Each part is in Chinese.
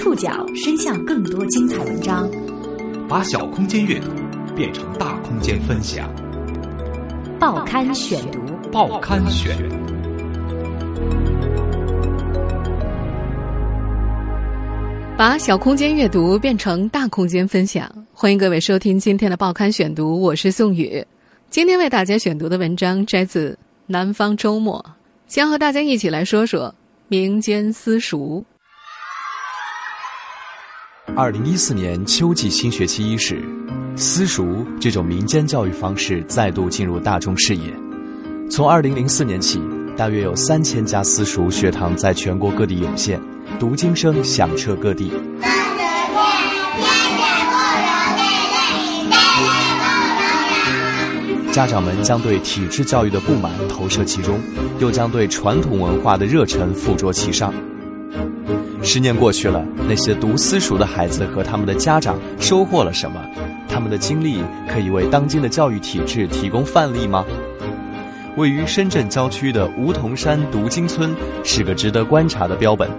触角伸向更多精彩文章，把小空间阅读变成大空间分享。报刊选读，报刊选。把小空间阅读变成大空间分享，欢迎各位收听今天的报刊选读，我是宋宇。今天为大家选读的文章摘自《南方周末》，将和大家一起来说说民间私塾。二零一四年秋季新学期伊始，私塾这种民间教育方式再度进入大众视野。从二零零四年起，大约有三千家私塾学堂在全国各地涌现。读经声响彻各地，家长们将对体制教育的不满投射其中，又将对传统文化的热忱附着其上。十年过去了，那些读私塾的孩子和他们的家长收获了什么？他们的经历可以为当今的教育体制提供范例吗？位于深圳郊区的梧桐山读经村是个值得观察的标本。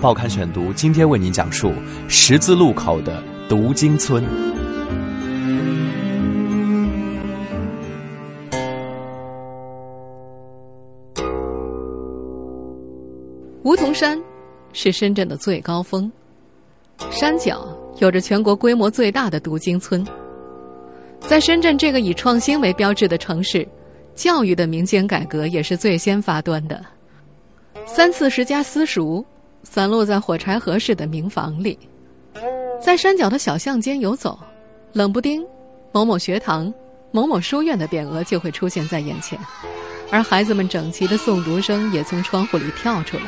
报刊选读，今天为您讲述十字路口的读经村。梧桐山是深圳的最高峰，山脚有着全国规模最大的读经村。在深圳这个以创新为标志的城市，教育的民间改革也是最先发端的。三四十家私塾。散落在火柴盒式的民房里，在山脚的小巷间游走，冷不丁，某某学堂、某某书院的匾额就会出现在眼前，而孩子们整齐的诵读声也从窗户里跳出来。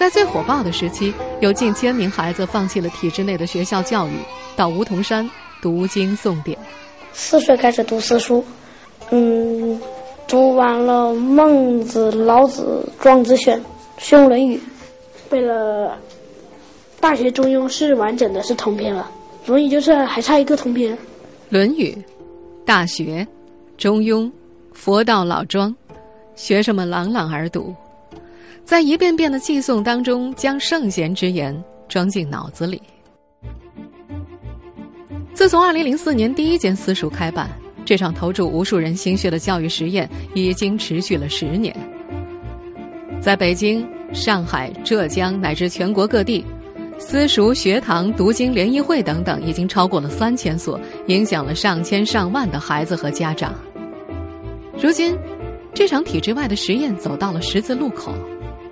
在最火爆的时期，有近千名孩子放弃了体制内的学校教育，到梧桐山读经诵典。四岁开始读私塾，嗯。读完了《孟子》《老子》《庄子》选，学《论语》，背了《大学》《中庸》是完整的，是通篇了，《论语》就是还差一个通篇。《论语》《大学》《中庸》《佛道》《老庄》，学生们朗朗而读，在一遍遍的记诵当中，将圣贤之言装进脑子里。自从二零零四年第一间私塾开办。这场投注无数人心血的教育实验已经持续了十年，在北京、上海、浙江乃至全国各地，私塾、学堂、读经联谊会等等，已经超过了三千所，影响了上千上万的孩子和家长。如今，这场体制外的实验走到了十字路口，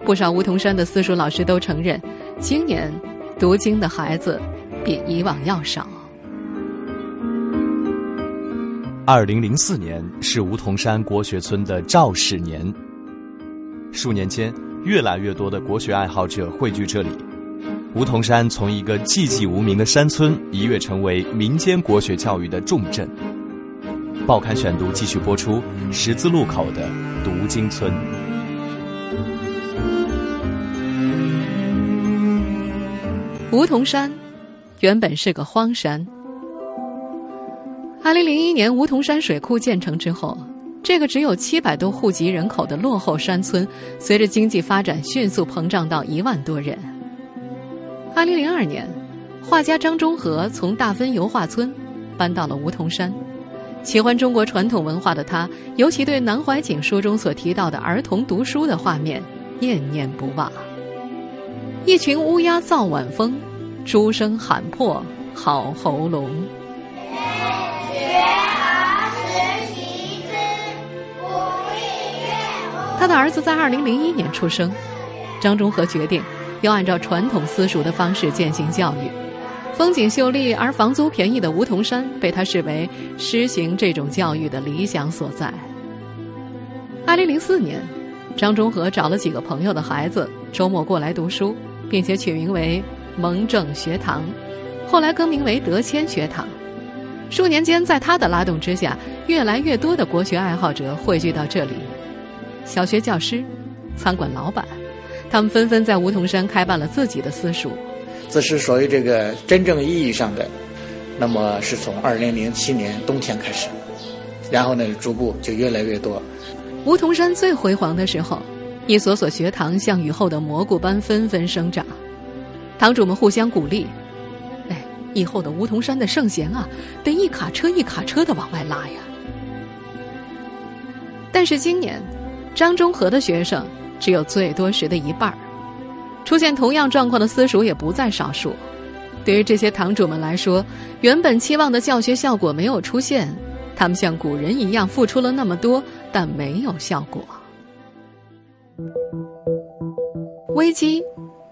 不少梧桐山的私塾老师都承认，今年读经的孩子比以往要少。二零零四年是梧桐山国学村的肇始年。数年间，越来越多的国学爱好者汇聚这里，梧桐山从一个寂寂无名的山村一跃成为民间国学教育的重镇。报刊选读继续播出：十字路口的读经村。梧桐山原本是个荒山。二零零一年梧桐山水库建成之后，这个只有七百多户籍人口的落后山村，随着经济发展迅速膨胀到一万多人。二零零二年，画家张中和从大芬油画村搬到了梧桐山。喜欢中国传统文化的他，尤其对南怀瑾书中所提到的儿童读书的画面念念不忘。一群乌鸦造晚风，猪声喊破好喉咙。他的儿子在二零零一年出生，张中和决定要按照传统私塾的方式进行教育。风景秀丽而房租便宜的梧桐山被他视为施行这种教育的理想所在。二零零四年，张中和找了几个朋友的孩子，周末过来读书，并且取名为蒙正学堂，后来更名为德谦学堂。数年间，在他的拉动之下，越来越多的国学爱好者汇聚到这里。小学教师、餐馆老板，他们纷纷在梧桐山开办了自己的私塾。这是属于这个真正意义上的，那么是从二零零七年冬天开始，然后呢，逐步就越来越多。梧桐山最辉煌的时候，一所所学堂像雨后的蘑菇般纷纷生长，堂主们互相鼓励：“哎，以后的梧桐山的圣贤啊，得一卡车一卡车的往外拉呀。”但是今年，张中和的学生只有最多时的一半儿，出现同样状况的私塾也不在少数。对于这些堂主们来说，原本期望的教学效果没有出现，他们像古人一样付出了那么多，但没有效果。危机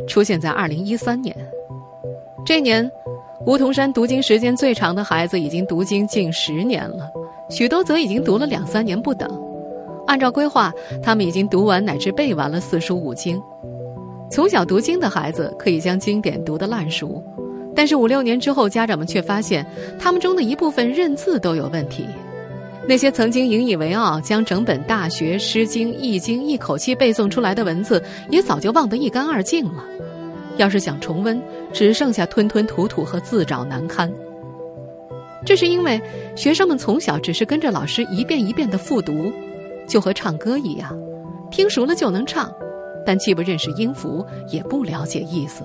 出现在二零一三年，这年，梧桐山读经时间最长的孩子已经读经近十年了，许多则已经读了两三年不等。按照规划，他们已经读完乃至背完了四书五经。从小读经的孩子可以将经典读得烂熟。但是五六年之后，家长们却发现，他们中的一部分认字都有问题。那些曾经引以为傲、将整本《大学》《诗经》《易经》一口气背诵出来的文字，也早就忘得一干二净了。要是想重温，只剩下吞吞吐吐和自找难堪。这是因为学生们从小只是跟着老师一遍一遍的复读，就和唱歌一样，听熟了就能唱，但既不认识音符，也不了解意思。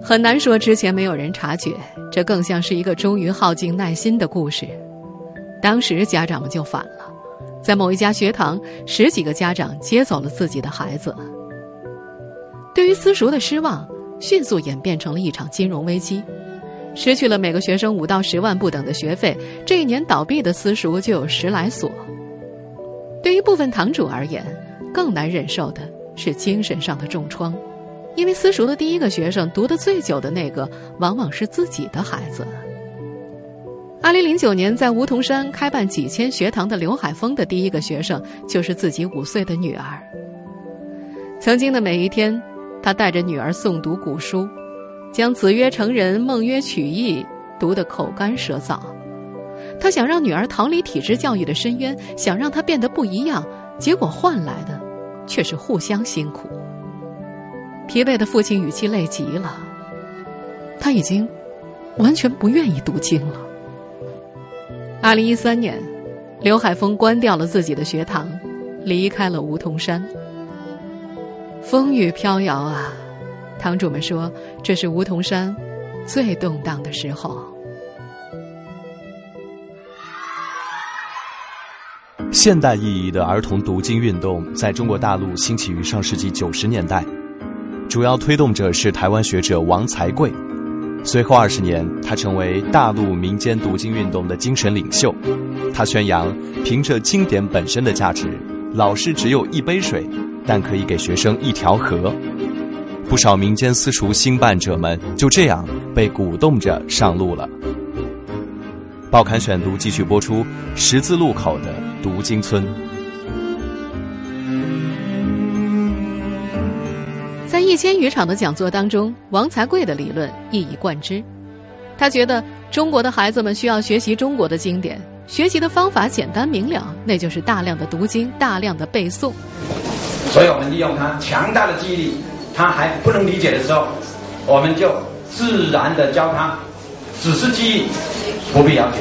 很难说之前没有人察觉，这更像是一个终于耗尽耐心的故事。当时家长们就反了，在某一家学堂，十几个家长接走了自己的孩子。对于私塾的失望，迅速演变成了一场金融危机。失去了每个学生五到十万不等的学费，这一年倒闭的私塾就有十来所。对于部分堂主而言，更难忍受的是精神上的重创。因为私塾的第一个学生读得最久的那个，往往是自己的孩子。二零零九年在梧桐山开办几千学堂的刘海峰的第一个学生，就是自己五岁的女儿。曾经的每一天，他带着女儿诵读古书，将“子曰成人，孟曰取义”读得口干舌燥。他想让女儿逃离体制教育的深渊，想让她变得不一样，结果换来的却是互相辛苦。疲惫的父亲语气累极了，他已经完全不愿意读经了。二零一三年，刘海峰关掉了自己的学堂，离开了梧桐山。风雨飘摇啊，堂主们说这是梧桐山最动荡的时候。现代意义的儿童读经运动在中国大陆兴起于上世纪九十年代。主要推动者是台湾学者王才贵。随后二十年，他成为大陆民间读经运动的精神领袖。他宣扬，凭着经典本身的价值，老师只有一杯水，但可以给学生一条河。不少民间私塾兴办者们就这样被鼓动着上路了。报刊选读继续播出：十字路口的读经村。在一千余场的讲座当中，王才贵的理论一以贯之。他觉得中国的孩子们需要学习中国的经典，学习的方法简单明了，那就是大量的读经，大量的背诵。所以我们利用他强大的记忆力，他还不能理解的时候，我们就自然的教他，只是记忆，不必了解。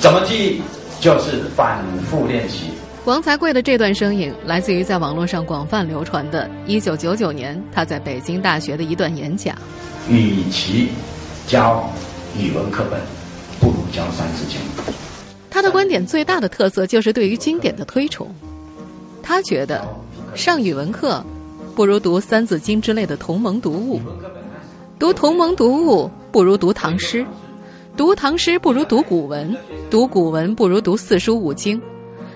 怎么记忆，就是反复练习。王才贵的这段声音来自于在网络上广泛流传的1999年他在北京大学的一段演讲。与其教语文课本，不如教《三字经》。他的观点最大的特色就是对于经典的推崇。他觉得上语文课不如读《三字经》之类的同盟读物，读同盟读物不如读唐诗，读唐诗不如读古文，读古文不如读四书五经。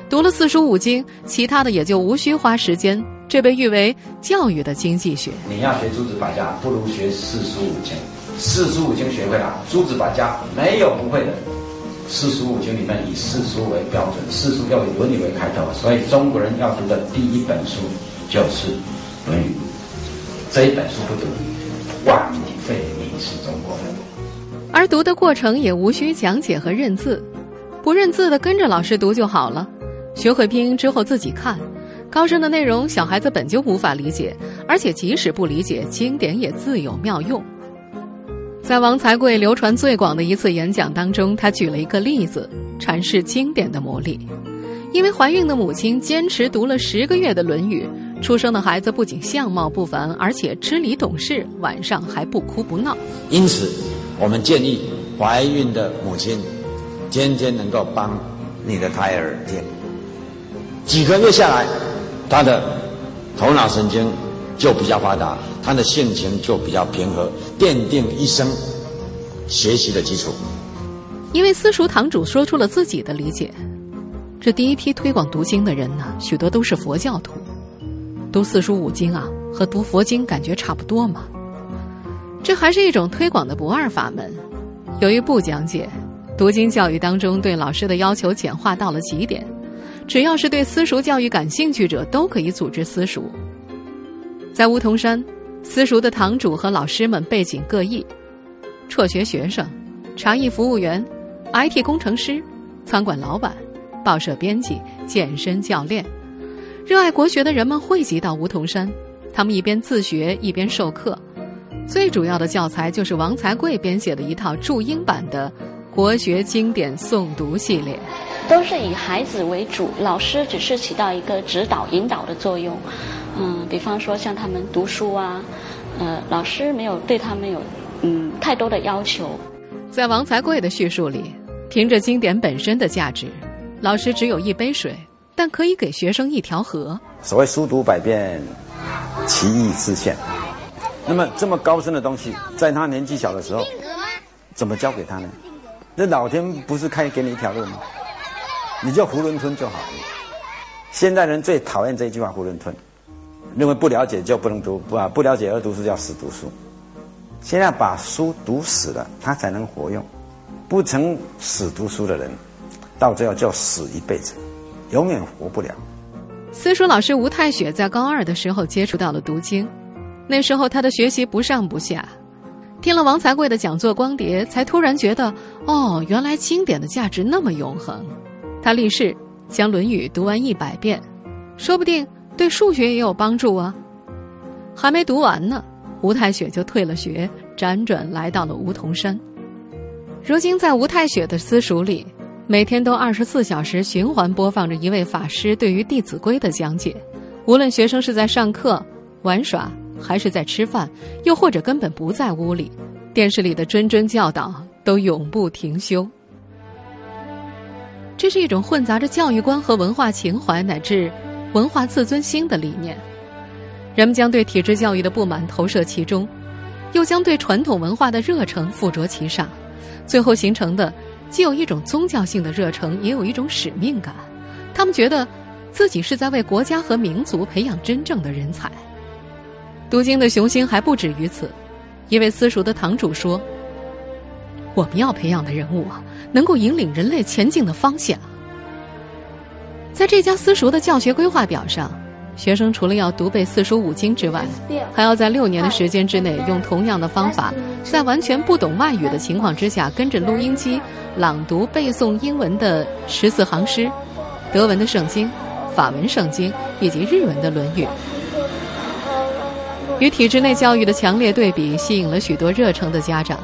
读了四书五经，其他的也就无需花时间。这被誉为教育的经济学。你要学诸子百家，不如学四书五经。四书五经学会了，诸子百家没有不会的。四书五经里面以四书为标准，四书要以《论语》为开头，所以中国人要读的第一本书就是《论语》。这一本书不读，万里废你是中国人。而读的过程也无需讲解和认字，不认字的跟着老师读就好了。学会拼音之后自己看，高深的内容小孩子本就无法理解，而且即使不理解，经典也自有妙用。在王才贵流传最广的一次演讲当中，他举了一个例子阐释经典的魔力。因为怀孕的母亲坚持读了十个月的《论语》，出生的孩子不仅相貌不凡，而且知理懂事，晚上还不哭不闹。因此，我们建议怀孕的母亲天天能够帮你的胎儿听。几个月下来，他的头脑神经就比较发达，他的性情就比较平和，奠定一生学习的基础。因为私塾堂主说出了自己的理解，这第一批推广读经的人呢，许多都是佛教徒。读四书五经啊，和读佛经感觉差不多嘛。这还是一种推广的不二法门。由于不讲解，读经教育当中对老师的要求简化到了极点，只要是对私塾教育感兴趣者都可以组织私塾。在梧桐山，私塾的堂主和老师们背景各异：辍学学生、茶艺服务员、IT 工程师、餐馆老板、报社编辑、健身教练。热爱国学的人们汇集到梧桐山，他们一边自学一边授课。最主要的教材就是王才贵编写的一套注英版的国学经典诵读系列。都是以孩子为主，老师只是起到一个指导引导的作用。嗯，比方说像他们读书啊，呃，老师没有对他们有嗯太多的要求。在王才贵的叙述里，凭着经典本身的价值，老师只有一杯水。但可以给学生一条河。所谓书读百遍，其义自现。那么这么高深的东西，在他年纪小的时候，怎么教给他呢？那老天不是开给你一条路吗？你就囫囵吞就好了。现代人最讨厌这句话“囫囵吞”，认为不了解就不能读，不啊不了解而读书叫死读书。现在把书读死了，他才能活用。不曾死读书的人，到最后就死一辈子。永远活不了。私塾老师吴太雪在高二的时候接触到了读经，那时候他的学习不上不下，听了王才贵的讲座光碟，才突然觉得，哦，原来经典的价值那么永恒。他立誓将《论语》读完一百遍，说不定对数学也有帮助啊。还没读完呢，吴太雪就退了学，辗转来到了梧桐山。如今在吴太雪的私塾里。每天都二十四小时循环播放着一位法师对于《弟子规》的讲解，无论学生是在上课、玩耍，还是在吃饭，又或者根本不在屋里，电视里的谆谆教导都永不停休。这是一种混杂着教育观和文化情怀乃至文化自尊心的理念。人们将对体制教育的不满投射其中，又将对传统文化的热诚附着其上，最后形成的。既有一种宗教性的热诚，也有一种使命感。他们觉得自己是在为国家和民族培养真正的人才。读经的雄心还不止于此。一位私塾的堂主说：“我们要培养的人物啊，能够引领人类前进的方向。”在这家私塾的教学规划表上。学生除了要读背四书五经之外，还要在六年的时间之内，用同样的方法，在完全不懂外语的情况之下，跟着录音机朗读背诵英文的十四行诗、德文的圣经、法文圣经以及日文的《论语》。与体制内教育的强烈对比，吸引了许多热诚的家长。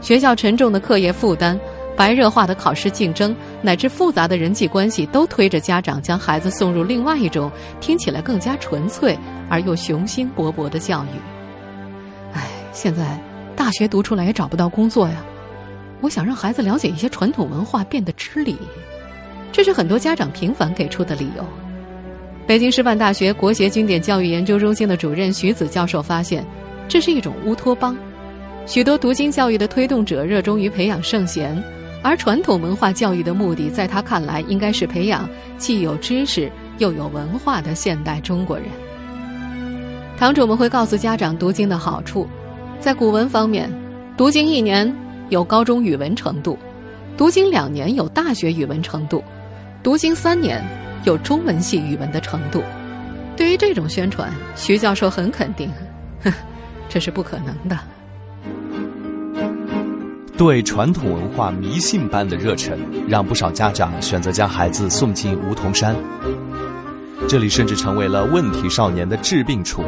学校沉重的课业负担。白热化的考试竞争，乃至复杂的人际关系，都推着家长将孩子送入另外一种听起来更加纯粹而又雄心勃勃的教育。唉，现在大学读出来也找不到工作呀。我想让孩子了解一些传统文化，变得知礼，这是很多家长频繁给出的理由。北京师范大学国学经典教育研究中心的主任徐子教授发现，这是一种乌托邦。许多读经教育的推动者热衷于培养圣贤。而传统文化教育的目的，在他看来，应该是培养既有知识又有文化的现代中国人。堂主们会告诉家长读经的好处，在古文方面，读经一年有高中语文程度，读经两年有大学语文程度，读经三年有中文系语文的程度。对于这种宣传，徐教授很肯定，哼，这是不可能的。对传统文化迷信般的热忱，让不少家长选择将孩子送进梧桐山。这里甚至成为了问题少年的治病处。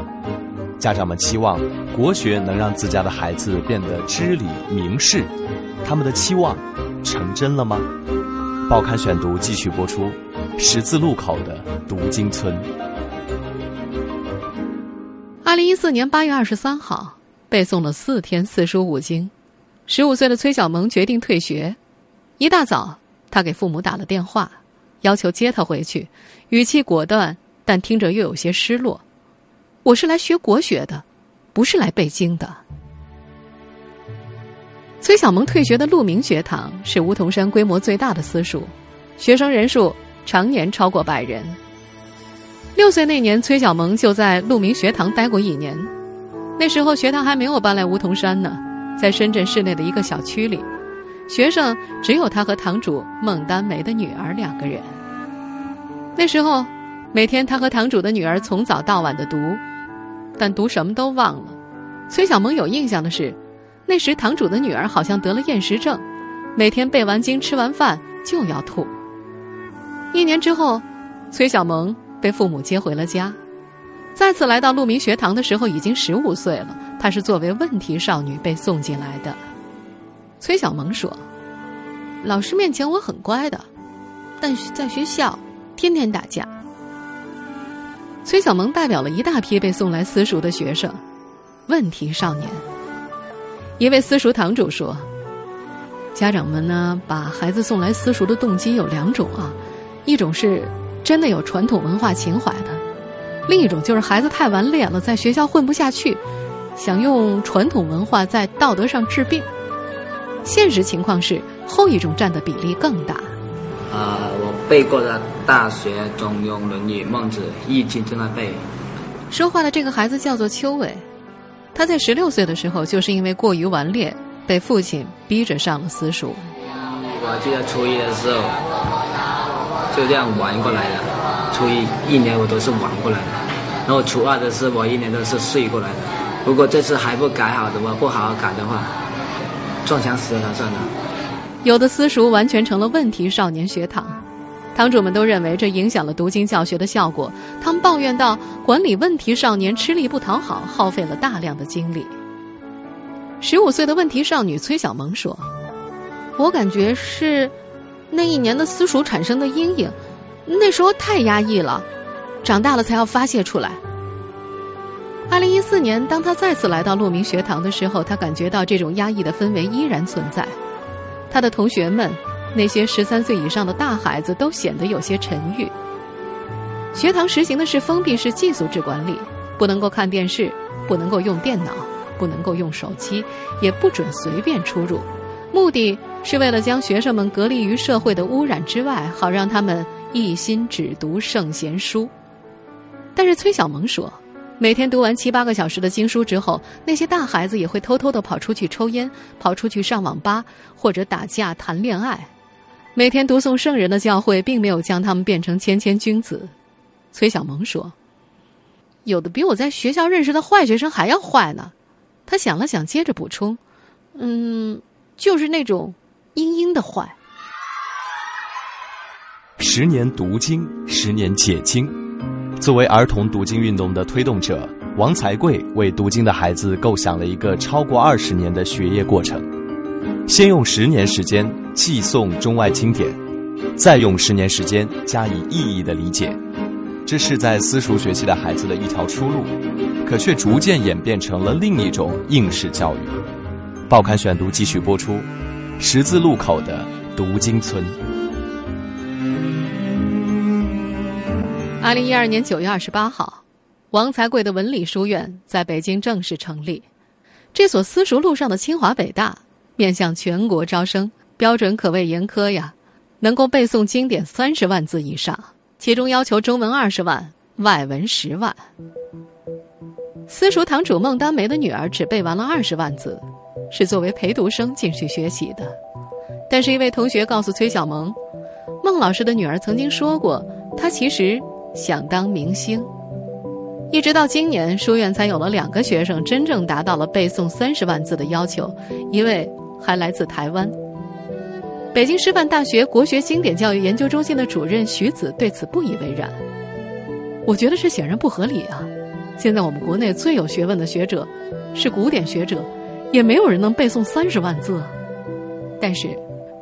家长们期望国学能让自家的孩子变得知理明事，他们的期望成真了吗？报刊选读继续播出：十字路口的读经村。二零一四年八月二十三号，背诵了四天四书五经，十五岁的崔小萌决定退学。一大早，他给父母打了电话，要求接他回去，语气果断，但听着又有些失落。我是来学国学的，不是来背经的。崔小萌退学的鹿鸣学堂是梧桐山规模最大的私塾，学生人数常年超过百人。六岁那年，崔小萌就在鹿鸣学堂待过一年。那时候学堂还没有搬来梧桐山呢，在深圳市内的一个小区里，学生只有他和堂主孟丹梅的女儿两个人。那时候，每天他和堂主的女儿从早到晚的读，但读什么都忘了。崔小萌有印象的是。那时，堂主的女儿好像得了厌食症，每天背完经、吃完饭就要吐。一年之后，崔小萌被父母接回了家，再次来到鹿鸣学堂的时候已经十五岁了。她是作为问题少女被送进来的。崔小萌说：“老师面前我很乖的，但是在学校天天打架。”崔小萌代表了一大批被送来私塾的学生，问题少年。一位私塾堂主说：“家长们呢，把孩子送来私塾的动机有两种啊，一种是真的有传统文化情怀的，另一种就是孩子太顽劣了，在学校混不下去，想用传统文化在道德上治病。现实情况是后一种占的比例更大。”呃，我背过的《大学》《中庸》《论语》《孟子》《易经》正在背。说话的这个孩子叫做邱伟。他在十六岁的时候，就是因为过于顽劣，被父亲逼着上了私塾。我记得初一的时候就这样玩过来的，初一一年我都是玩过来的，然后初二的时候我一年都是睡过来的。如果这次还不改好的话，不好好改的话，撞墙死了算了。有的私塾完全成了问题少年学堂。堂主们都认为这影响了读经教学的效果，他们抱怨道：“管理问题少年吃力不讨好，耗费了大量的精力。”十五岁的问题少女崔小萌说：“我感觉是那一年的私塾产生的阴影，那时候太压抑了，长大了才要发泄出来。”二零一四年，当他再次来到鹿鸣学堂的时候，他感觉到这种压抑的氛围依然存在，他的同学们。那些十三岁以上的大孩子都显得有些沉郁。学堂实行的是封闭式寄宿制管理，不能够看电视，不能够用电脑，不能够用手机，也不准随便出入。目的是为了将学生们隔离于社会的污染之外，好让他们一心只读圣贤书。但是崔小萌说。每天读完七八个小时的经书之后，那些大孩子也会偷偷的跑出去抽烟，跑出去上网吧，或者打架谈恋爱。每天读诵圣人的教诲，并没有将他们变成谦谦君子。崔小萌说：“有的比我在学校认识的坏学生还要坏呢。”他想了想，接着补充：“嗯，就是那种阴阴的坏。”十年读经，十年解经。作为儿童读经运动的推动者，王才贵为读经的孩子构想了一个超过二十年的学业过程：先用十年时间记诵中外经典，再用十年时间加以意义的理解。这是在私塾学习的孩子的一条出路，可却逐渐演变成了另一种应试教育。报刊选读继续播出：十字路口的读经村。二零一二年九月二十八号，王才贵的文理书院在北京正式成立。这所私塾路上的清华北大，面向全国招生，标准可谓严苛呀。能够背诵经典三十万字以上，其中要求中文二十万，外文十万。私塾堂主孟丹梅的女儿只背完了二十万字，是作为陪读生进去学习的。但是，一位同学告诉崔小萌，孟老师的女儿曾经说过，她其实。想当明星，一直到今年，书院才有了两个学生真正达到了背诵三十万字的要求，一位还来自台湾。北京师范大学国学经典教育研究中心的主任徐子对此不以为然。我觉得这显然不合理啊！现在我们国内最有学问的学者是古典学者，也没有人能背诵三十万字。但是，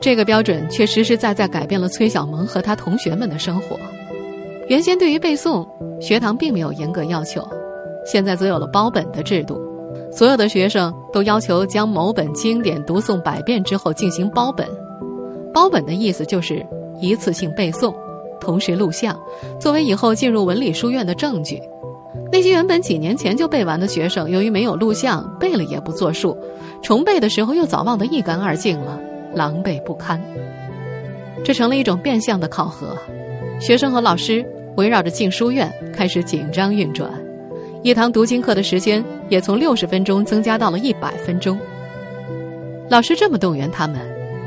这个标准却实实在在改变了崔小萌和他同学们的生活。原先对于背诵，学堂并没有严格要求。现在则有了包本的制度，所有的学生都要求将某本经典读诵百遍之后进行包本。包本的意思就是一次性背诵，同时录像，作为以后进入文理书院的证据。那些原本几年前就背完的学生，由于没有录像，背了也不作数，重背的时候又早忘得一干二净了，狼狈不堪。这成了一种变相的考核，学生和老师围绕着进书院开始紧张运转，一堂读经课的时间也从六十分钟增加到了一百分钟。老师这么动员他们：“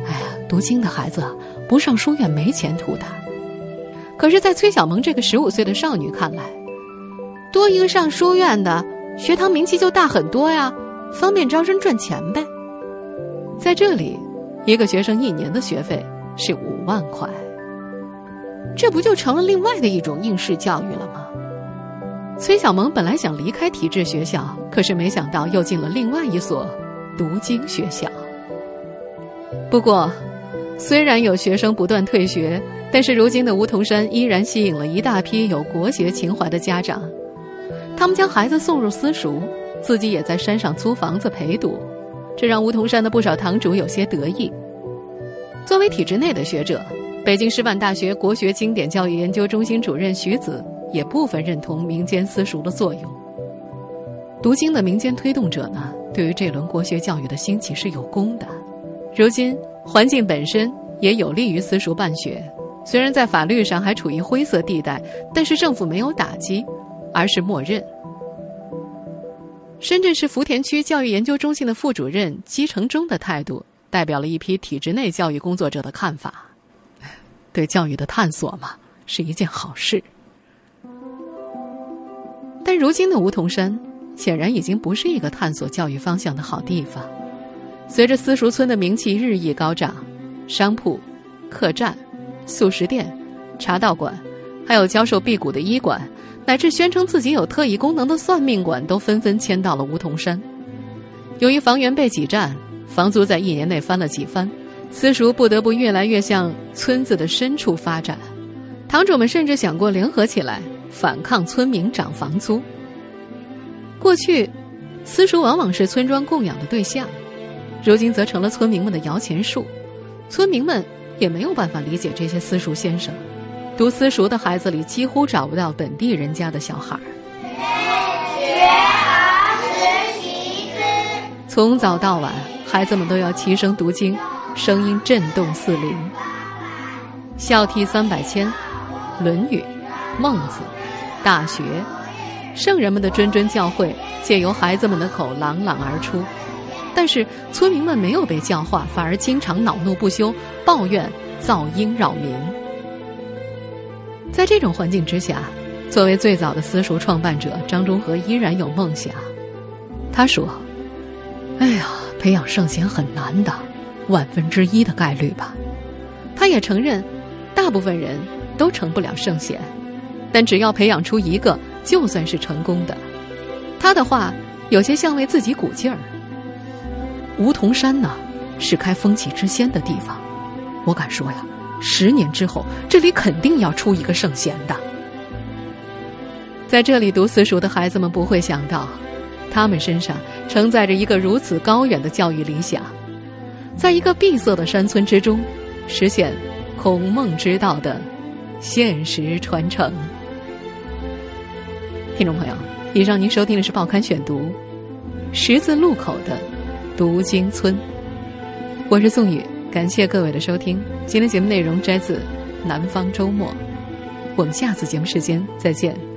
哎呀，读经的孩子不上书院没前途的。”可是，在崔小萌这个十五岁的少女看来，多一个上书院的，学堂名气就大很多呀，方便招生赚钱呗。在这里，一个学生一年的学费是五万块，这不就成了另外的一种应试教育了吗？崔小萌本来想离开体制学校，可是没想到又进了另外一所读经学校。不过，虽然有学生不断退学，但是如今的梧桐山依然吸引了一大批有国学情怀的家长。他们将孩子送入私塾，自己也在山上租房子陪读，这让梧桐山的不少堂主有些得意。作为体制内的学者，北京师范大学国学经典教育研究中心主任徐子也部分认同民间私塾的作用。读经的民间推动者呢，对于这轮国学教育的兴起是有功的。如今环境本身也有利于私塾办学，虽然在法律上还处于灰色地带，但是政府没有打击。而是默认。深圳市福田区教育研究中心的副主任姬成忠的态度，代表了一批体制内教育工作者的看法。对教育的探索嘛，是一件好事。但如今的梧桐山，显然已经不是一个探索教育方向的好地方。随着私塾村的名气日益高涨，商铺、客栈、素食店、茶道馆，还有教授辟谷的医馆。乃至宣称自己有特异功能的算命馆都纷纷迁到了梧桐山。由于房源被挤占，房租在一年内翻了几番，私塾不得不越来越向村子的深处发展。堂主们甚至想过联合起来反抗村民涨房租。过去，私塾往往是村庄供养的对象，如今则成了村民们的摇钱树。村民们也没有办法理解这些私塾先生。读私塾的孩子里几乎找不到本地人家的小孩儿。学而时习之。从早到晚，孩子们都要齐声读经，声音震动四邻。孝悌三百千，《论语》，孟子，《大学》，圣人们的谆谆教诲借由孩子们的口朗朗而出。但是村民们没有被教化，反而经常恼怒不休，抱怨噪音扰民。在这种环境之下，作为最早的私塾创办者，张忠和依然有梦想。他说：“哎呀，培养圣贤很难的，万分之一的概率吧。”他也承认，大部分人都成不了圣贤，但只要培养出一个，就算是成功的。他的话有些像为自己鼓劲儿。梧桐山呢，是开风气之先的地方，我敢说呀。十年之后，这里肯定要出一个圣贤的。在这里读私塾的孩子们不会想到，他们身上承载着一个如此高远的教育理想，在一个闭塞的山村之中，实现孔孟之道的现实传承。听众朋友，以上您收听的是《报刊选读》，十字路口的读经村，我是宋宇。感谢各位的收听，今天节目内容摘自《南方周末》，我们下次节目时间再见。